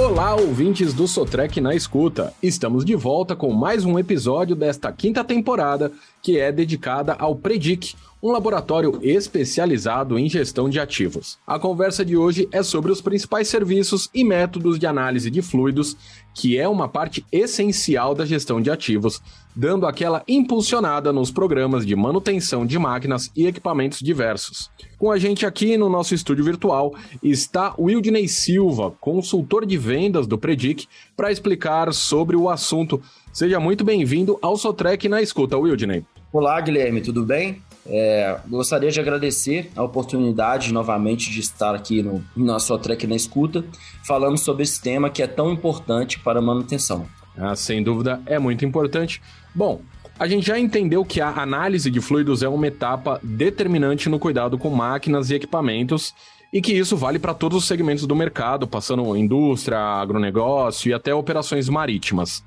Olá, ouvintes do Sotrec na escuta. Estamos de volta com mais um episódio desta quinta temporada que é dedicada ao Predic, um laboratório especializado em gestão de ativos. A conversa de hoje é sobre os principais serviços e métodos de análise de fluidos, que é uma parte essencial da gestão de ativos, dando aquela impulsionada nos programas de manutenção de máquinas e equipamentos diversos. Com a gente aqui no nosso estúdio virtual está Wildney Silva, consultor de vendas do Predic, para explicar sobre o assunto. Seja muito bem-vindo ao Sotrec na escuta, Wildney. Olá, Guilherme, tudo bem? É, gostaria de agradecer a oportunidade novamente de estar aqui no, na sua track na escuta, falando sobre esse tema que é tão importante para a manutenção. Ah, sem dúvida, é muito importante. Bom, a gente já entendeu que a análise de fluidos é uma etapa determinante no cuidado com máquinas e equipamentos e que isso vale para todos os segmentos do mercado, passando indústria, agronegócio e até operações marítimas.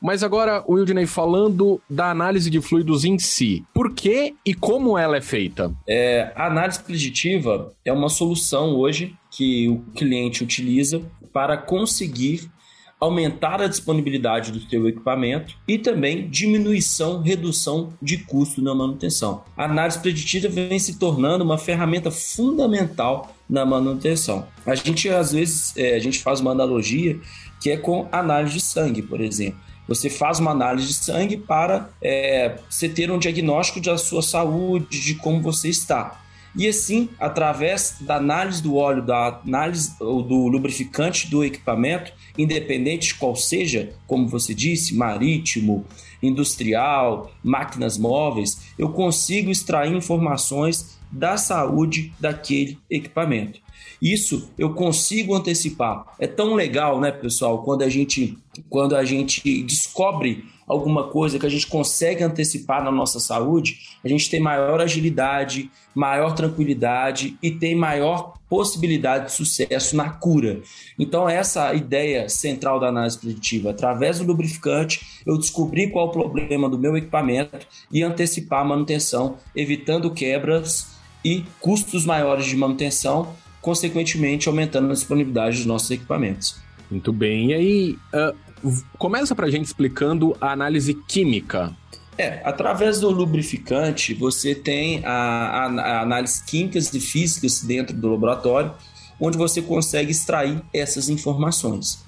Mas agora, Wildney, falando da análise de fluidos em si, por que e como ela é feita? É, a análise preditiva é uma solução hoje que o cliente utiliza para conseguir aumentar a disponibilidade do seu equipamento e também diminuição, redução de custo na manutenção. A análise preditiva vem se tornando uma ferramenta fundamental na manutenção. A gente às vezes é, a gente faz uma analogia que é com análise de sangue, por exemplo. Você faz uma análise de sangue para é, você ter um diagnóstico da sua saúde, de como você está. E assim, através da análise do óleo, da análise do lubrificante do equipamento, independente de qual seja, como você disse, marítimo, industrial, máquinas móveis, eu consigo extrair informações da saúde daquele equipamento. Isso eu consigo antecipar. É tão legal, né, pessoal, quando a gente quando a gente descobre alguma coisa que a gente consegue antecipar na nossa saúde, a gente tem maior agilidade, maior tranquilidade e tem maior possibilidade de sucesso na cura. Então, essa ideia central da análise preditiva, através do lubrificante, eu descobri qual o problema do meu equipamento e antecipar a manutenção, evitando quebras e custos maiores de manutenção consequentemente aumentando a disponibilidade dos nossos equipamentos. Muito bem. E aí, uh, começa para a gente explicando a análise química. É, através do lubrificante, você tem a, a, a análise químicas e físicas dentro do laboratório, onde você consegue extrair essas informações.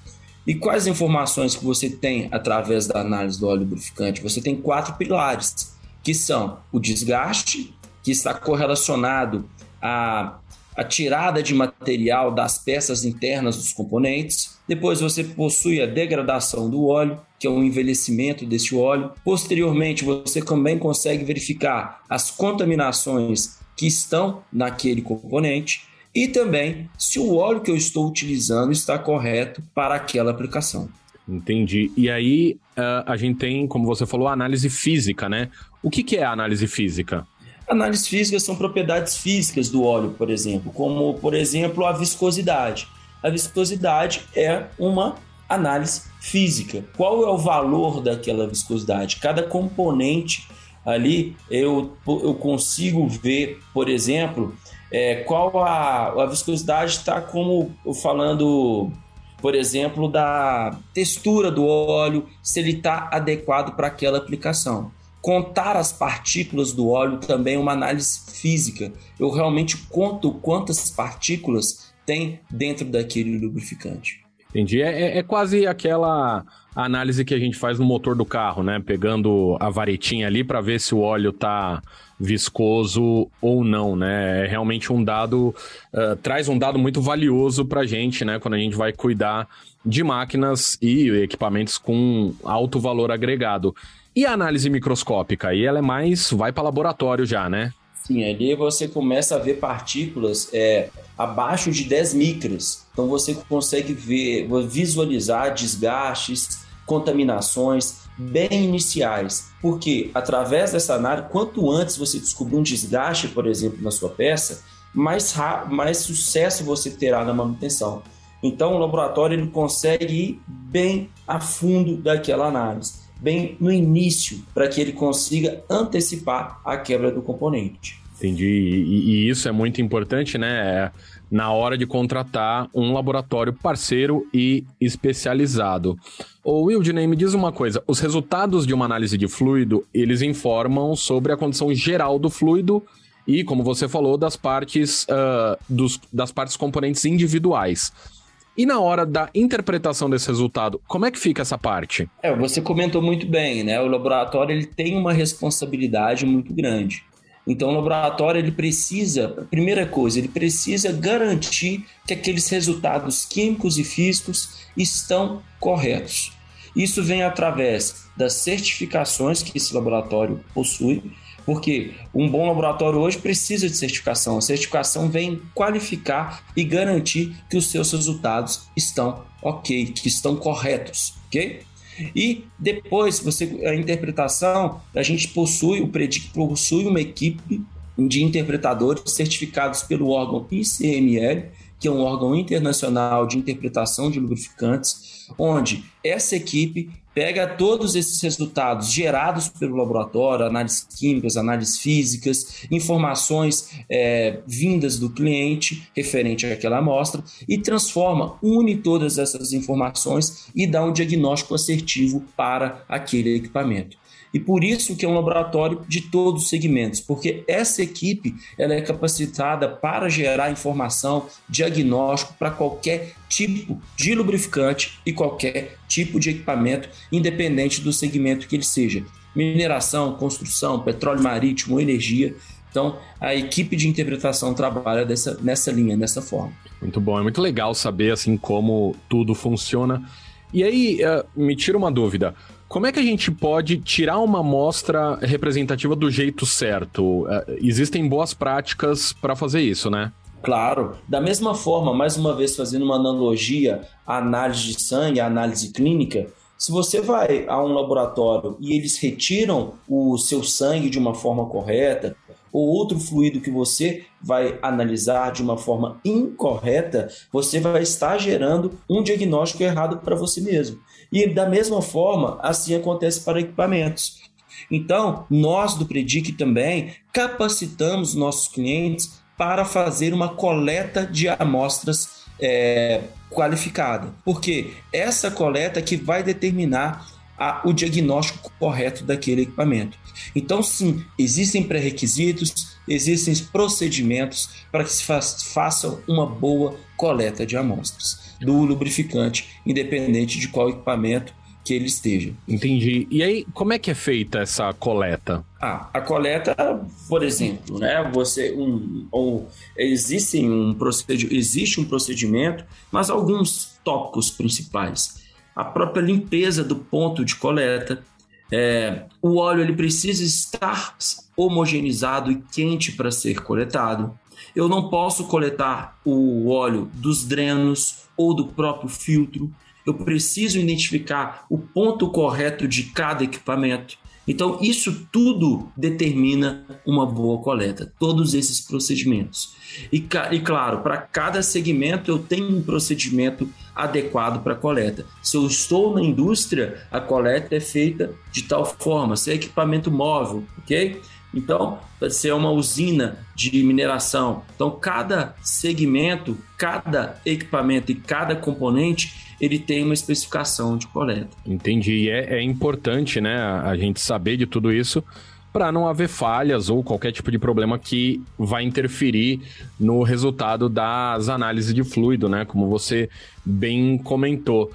E quais informações que você tem através da análise do óleo lubrificante? Você tem quatro pilares, que são o desgaste, que está correlacionado a a tirada de material das peças internas dos componentes. Depois você possui a degradação do óleo, que é o envelhecimento desse óleo. Posteriormente, você também consegue verificar as contaminações que estão naquele componente e também se o óleo que eu estou utilizando está correto para aquela aplicação. Entendi. E aí uh, a gente tem, como você falou, a análise física, né? O que, que é a análise física? Análises físicas são propriedades físicas do óleo, por exemplo, como, por exemplo, a viscosidade. A viscosidade é uma análise física. Qual é o valor daquela viscosidade? Cada componente ali eu, eu consigo ver, por exemplo, é, qual a, a viscosidade está como falando, por exemplo, da textura do óleo, se ele está adequado para aquela aplicação. Contar as partículas do óleo também é uma análise física. Eu realmente conto quantas partículas tem dentro daquele lubrificante. Entendi. É, é, é, quase aquela análise que a gente faz no motor do carro, né? Pegando a varetinha ali para ver se o óleo tá viscoso ou não, né? É realmente um dado, uh, traz um dado muito valioso para a gente, né? Quando a gente vai cuidar de máquinas e equipamentos com alto valor agregado. E a análise microscópica? Aí ela é mais. vai para laboratório já, né? Sim, ali você começa a ver partículas é, abaixo de 10 micras. Então você consegue ver, visualizar desgastes, contaminações bem iniciais. Porque através dessa análise, quanto antes você descobrir um desgaste, por exemplo, na sua peça, mais, mais sucesso você terá na manutenção. Então o laboratório ele consegue ir bem a fundo daquela análise bem no início, para que ele consiga antecipar a quebra do componente. Entendi. E, e isso é muito importante, né? É na hora de contratar um laboratório parceiro e especializado. Ô Wildney, me diz uma coisa, os resultados de uma análise de fluido, eles informam sobre a condição geral do fluido e, como você falou, das partes, uh, dos, das partes componentes individuais. E na hora da interpretação desse resultado, como é que fica essa parte? É, você comentou muito bem, né? O laboratório ele tem uma responsabilidade muito grande. Então, o laboratório ele precisa, primeira coisa, ele precisa garantir que aqueles resultados químicos e físicos estão corretos. Isso vem através das certificações que esse laboratório possui, porque um bom laboratório hoje precisa de certificação. A certificação vem qualificar e garantir que os seus resultados estão ok, que estão corretos, ok? E depois, você a interpretação, a gente possui, o Predic possui uma equipe de interpretadores certificados pelo órgão ICML, que é um órgão internacional de interpretação de lubrificantes, onde essa equipe pega todos esses resultados gerados pelo laboratório, análises químicas, análises físicas, informações é, vindas do cliente referente àquela amostra e transforma, une todas essas informações e dá um diagnóstico assertivo para aquele equipamento. E por isso que é um laboratório de todos os segmentos, porque essa equipe ela é capacitada para gerar informação, diagnóstico para qualquer tipo de lubrificante e qualquer tipo de equipamento, independente do segmento que ele seja. Mineração, construção, petróleo marítimo, energia. Então, a equipe de interpretação trabalha dessa, nessa linha, dessa forma. Muito bom, é muito legal saber assim como tudo funciona. E aí, uh, me tira uma dúvida. Como é que a gente pode tirar uma amostra representativa do jeito certo? Uh, existem boas práticas para fazer isso, né? Claro. Da mesma forma, mais uma vez fazendo uma analogia à análise de sangue, à análise clínica, se você vai a um laboratório e eles retiram o seu sangue de uma forma correta, ou outro fluido que você vai analisar de uma forma incorreta, você vai estar gerando um diagnóstico errado para você mesmo. E da mesma forma, assim acontece para equipamentos. Então, nós do Predic também capacitamos nossos clientes para fazer uma coleta de amostras é, qualificada, porque essa coleta que vai determinar a, o diagnóstico correto daquele equipamento. Então, sim, existem pré-requisitos, existem procedimentos para que se faça uma boa coleta de amostras do lubrificante, independente de qual equipamento que ele esteja. Entendi. E aí, como é que é feita essa coleta? Ah, a coleta, por exemplo, né? Você um ou existe um procedimento, existe um procedimento, mas alguns tópicos principais. A própria limpeza do ponto de coleta, é, o óleo ele precisa estar homogeneizado e quente para ser coletado. Eu não posso coletar o óleo dos drenos ou do próprio filtro eu preciso identificar o ponto correto de cada equipamento. Então, isso tudo determina uma boa coleta, todos esses procedimentos. E, e claro, para cada segmento eu tenho um procedimento adequado para coleta. Se eu estou na indústria, a coleta é feita de tal forma, se é equipamento móvel, ok? Então, se é uma usina de mineração. Então, cada segmento, cada equipamento e cada componente ele tem uma especificação de coleta. Entendi. E é, é importante, né, a gente saber de tudo isso para não haver falhas ou qualquer tipo de problema que vai interferir no resultado das análises de fluido, né? Como você bem comentou.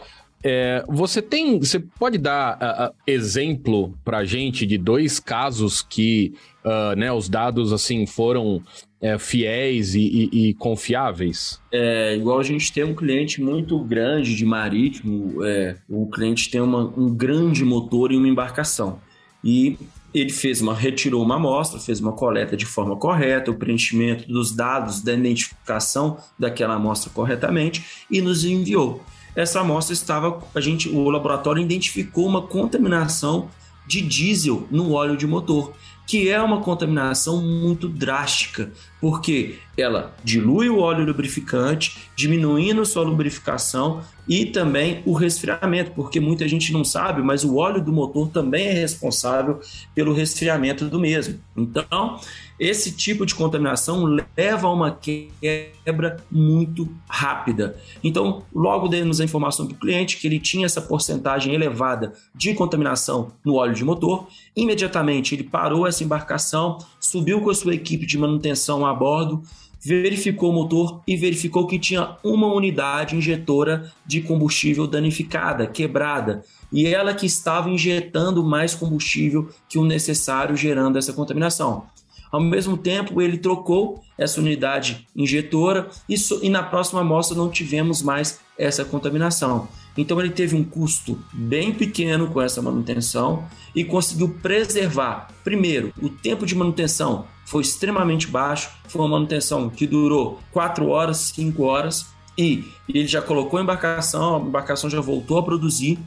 É, você tem, você pode dar uh, uh, exemplo para gente de dois casos que, uh, né, os dados assim foram é, fiéis e, e, e, confiáveis? É, igual a gente tem um cliente muito grande de marítimo, é, o cliente tem uma, um grande motor em uma embarcação. E ele fez uma, retirou uma amostra, fez uma coleta de forma correta, o preenchimento dos dados da identificação daquela amostra corretamente e nos enviou. Essa amostra estava, a gente, o laboratório identificou uma contaminação de diesel no óleo de motor que é uma contaminação muito drástica, porque ela dilui o óleo lubrificante, diminuindo sua lubrificação e também o resfriamento, porque muita gente não sabe, mas o óleo do motor também é responsável pelo resfriamento do mesmo. Então, esse tipo de contaminação leva a uma quebra muito rápida. Então, logo demos a informação para o cliente que ele tinha essa porcentagem elevada de contaminação no óleo de motor. Imediatamente ele parou essa embarcação, subiu com a sua equipe de manutenção a bordo, verificou o motor e verificou que tinha uma unidade injetora de combustível danificada, quebrada, e ela que estava injetando mais combustível que o necessário, gerando essa contaminação. Ao mesmo tempo, ele trocou essa unidade injetora e, e na próxima amostra não tivemos mais essa contaminação. Então ele teve um custo bem pequeno com essa manutenção e conseguiu preservar, primeiro, o tempo de manutenção foi extremamente baixo, foi uma manutenção que durou 4 horas, 5 horas e ele já colocou a embarcação, a embarcação já voltou a produzir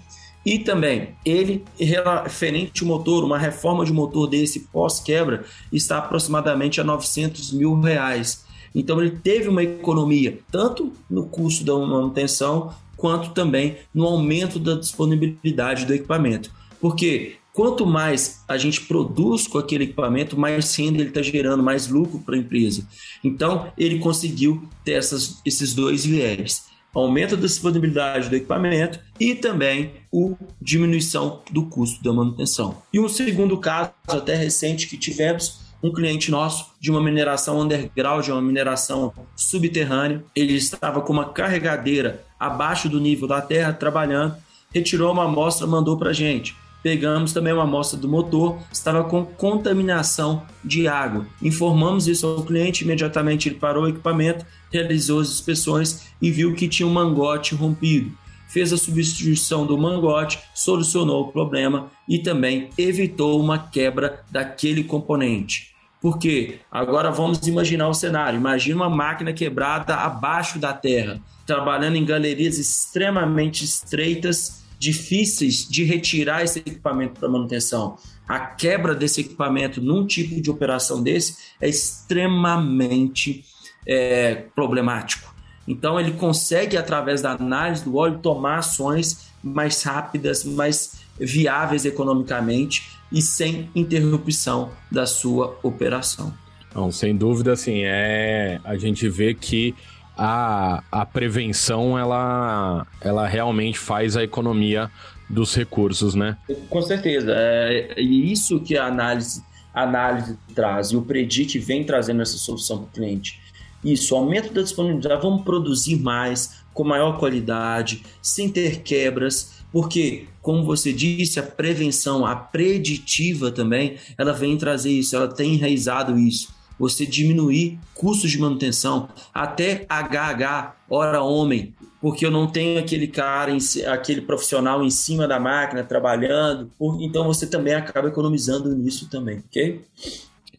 e também, ele, referente ao motor, uma reforma de motor desse pós-quebra, está aproximadamente a 900 mil reais. Então, ele teve uma economia, tanto no custo da manutenção, quanto também no aumento da disponibilidade do equipamento. Porque quanto mais a gente produz com aquele equipamento, mais renda ele está gerando, mais lucro para a empresa. Então, ele conseguiu ter essas, esses dois viés aumento da disponibilidade do equipamento e também o diminuição do custo da manutenção. E um segundo caso, até recente, que tivemos, um cliente nosso de uma mineração underground, de uma mineração subterrânea. Ele estava com uma carregadeira abaixo do nível da terra, trabalhando, retirou uma amostra, mandou para a gente. Pegamos também uma amostra do motor, estava com contaminação de água. Informamos isso ao cliente, imediatamente ele parou o equipamento, realizou as inspeções e viu que tinha um mangote rompido. Fez a substituição do mangote, solucionou o problema e também evitou uma quebra daquele componente. Porque agora vamos imaginar o cenário. Imagina uma máquina quebrada abaixo da terra, trabalhando em galerias extremamente estreitas difíceis de retirar esse equipamento para manutenção. A quebra desse equipamento num tipo de operação desse é extremamente é, problemático. Então ele consegue, através da análise do óleo, tomar ações mais rápidas, mais viáveis economicamente e sem interrupção da sua operação. Não, sem dúvida, assim, é a gente vê que a, a prevenção ela, ela realmente faz a economia dos recursos, né? Com certeza. É, e isso que a análise, a análise traz e o Predict vem trazendo essa solução para o cliente. Isso, aumento da disponibilidade, vamos produzir mais, com maior qualidade, sem ter quebras, porque, como você disse, a prevenção, a preditiva também, ela vem trazer isso, ela tem enraizado isso você diminuir custos de manutenção, até HH, hora homem, porque eu não tenho aquele cara, aquele profissional em cima da máquina trabalhando, então você também acaba economizando nisso também, ok?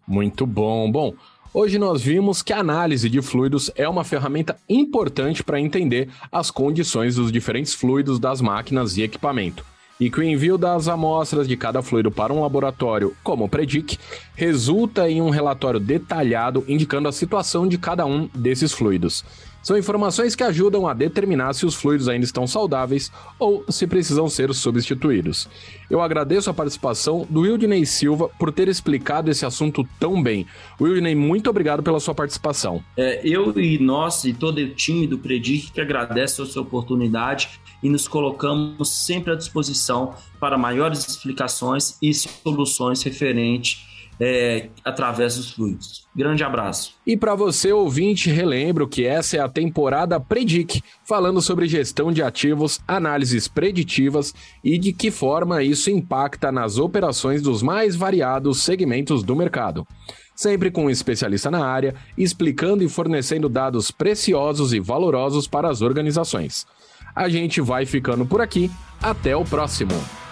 Muito bom. Bom, Hoje nós vimos que a análise de fluidos é uma ferramenta importante para entender as condições dos diferentes fluidos das máquinas e equipamento e que o envio das amostras de cada fluido para um laboratório, como o Predic, resulta em um relatório detalhado indicando a situação de cada um desses fluidos. São informações que ajudam a determinar se os fluidos ainda estão saudáveis ou se precisam ser substituídos. Eu agradeço a participação do Wildney Silva por ter explicado esse assunto tão bem. Wildney, muito obrigado pela sua participação. É, eu e nós e todo o time do Predic que agradece a sua oportunidade e nos colocamos sempre à disposição para maiores explicações e soluções referentes é, através dos fluidos. Grande abraço. E para você, ouvinte, relembro que essa é a temporada Predic, falando sobre gestão de ativos, análises preditivas e de que forma isso impacta nas operações dos mais variados segmentos do mercado. Sempre com um especialista na área, explicando e fornecendo dados preciosos e valorosos para as organizações. A gente vai ficando por aqui. Até o próximo!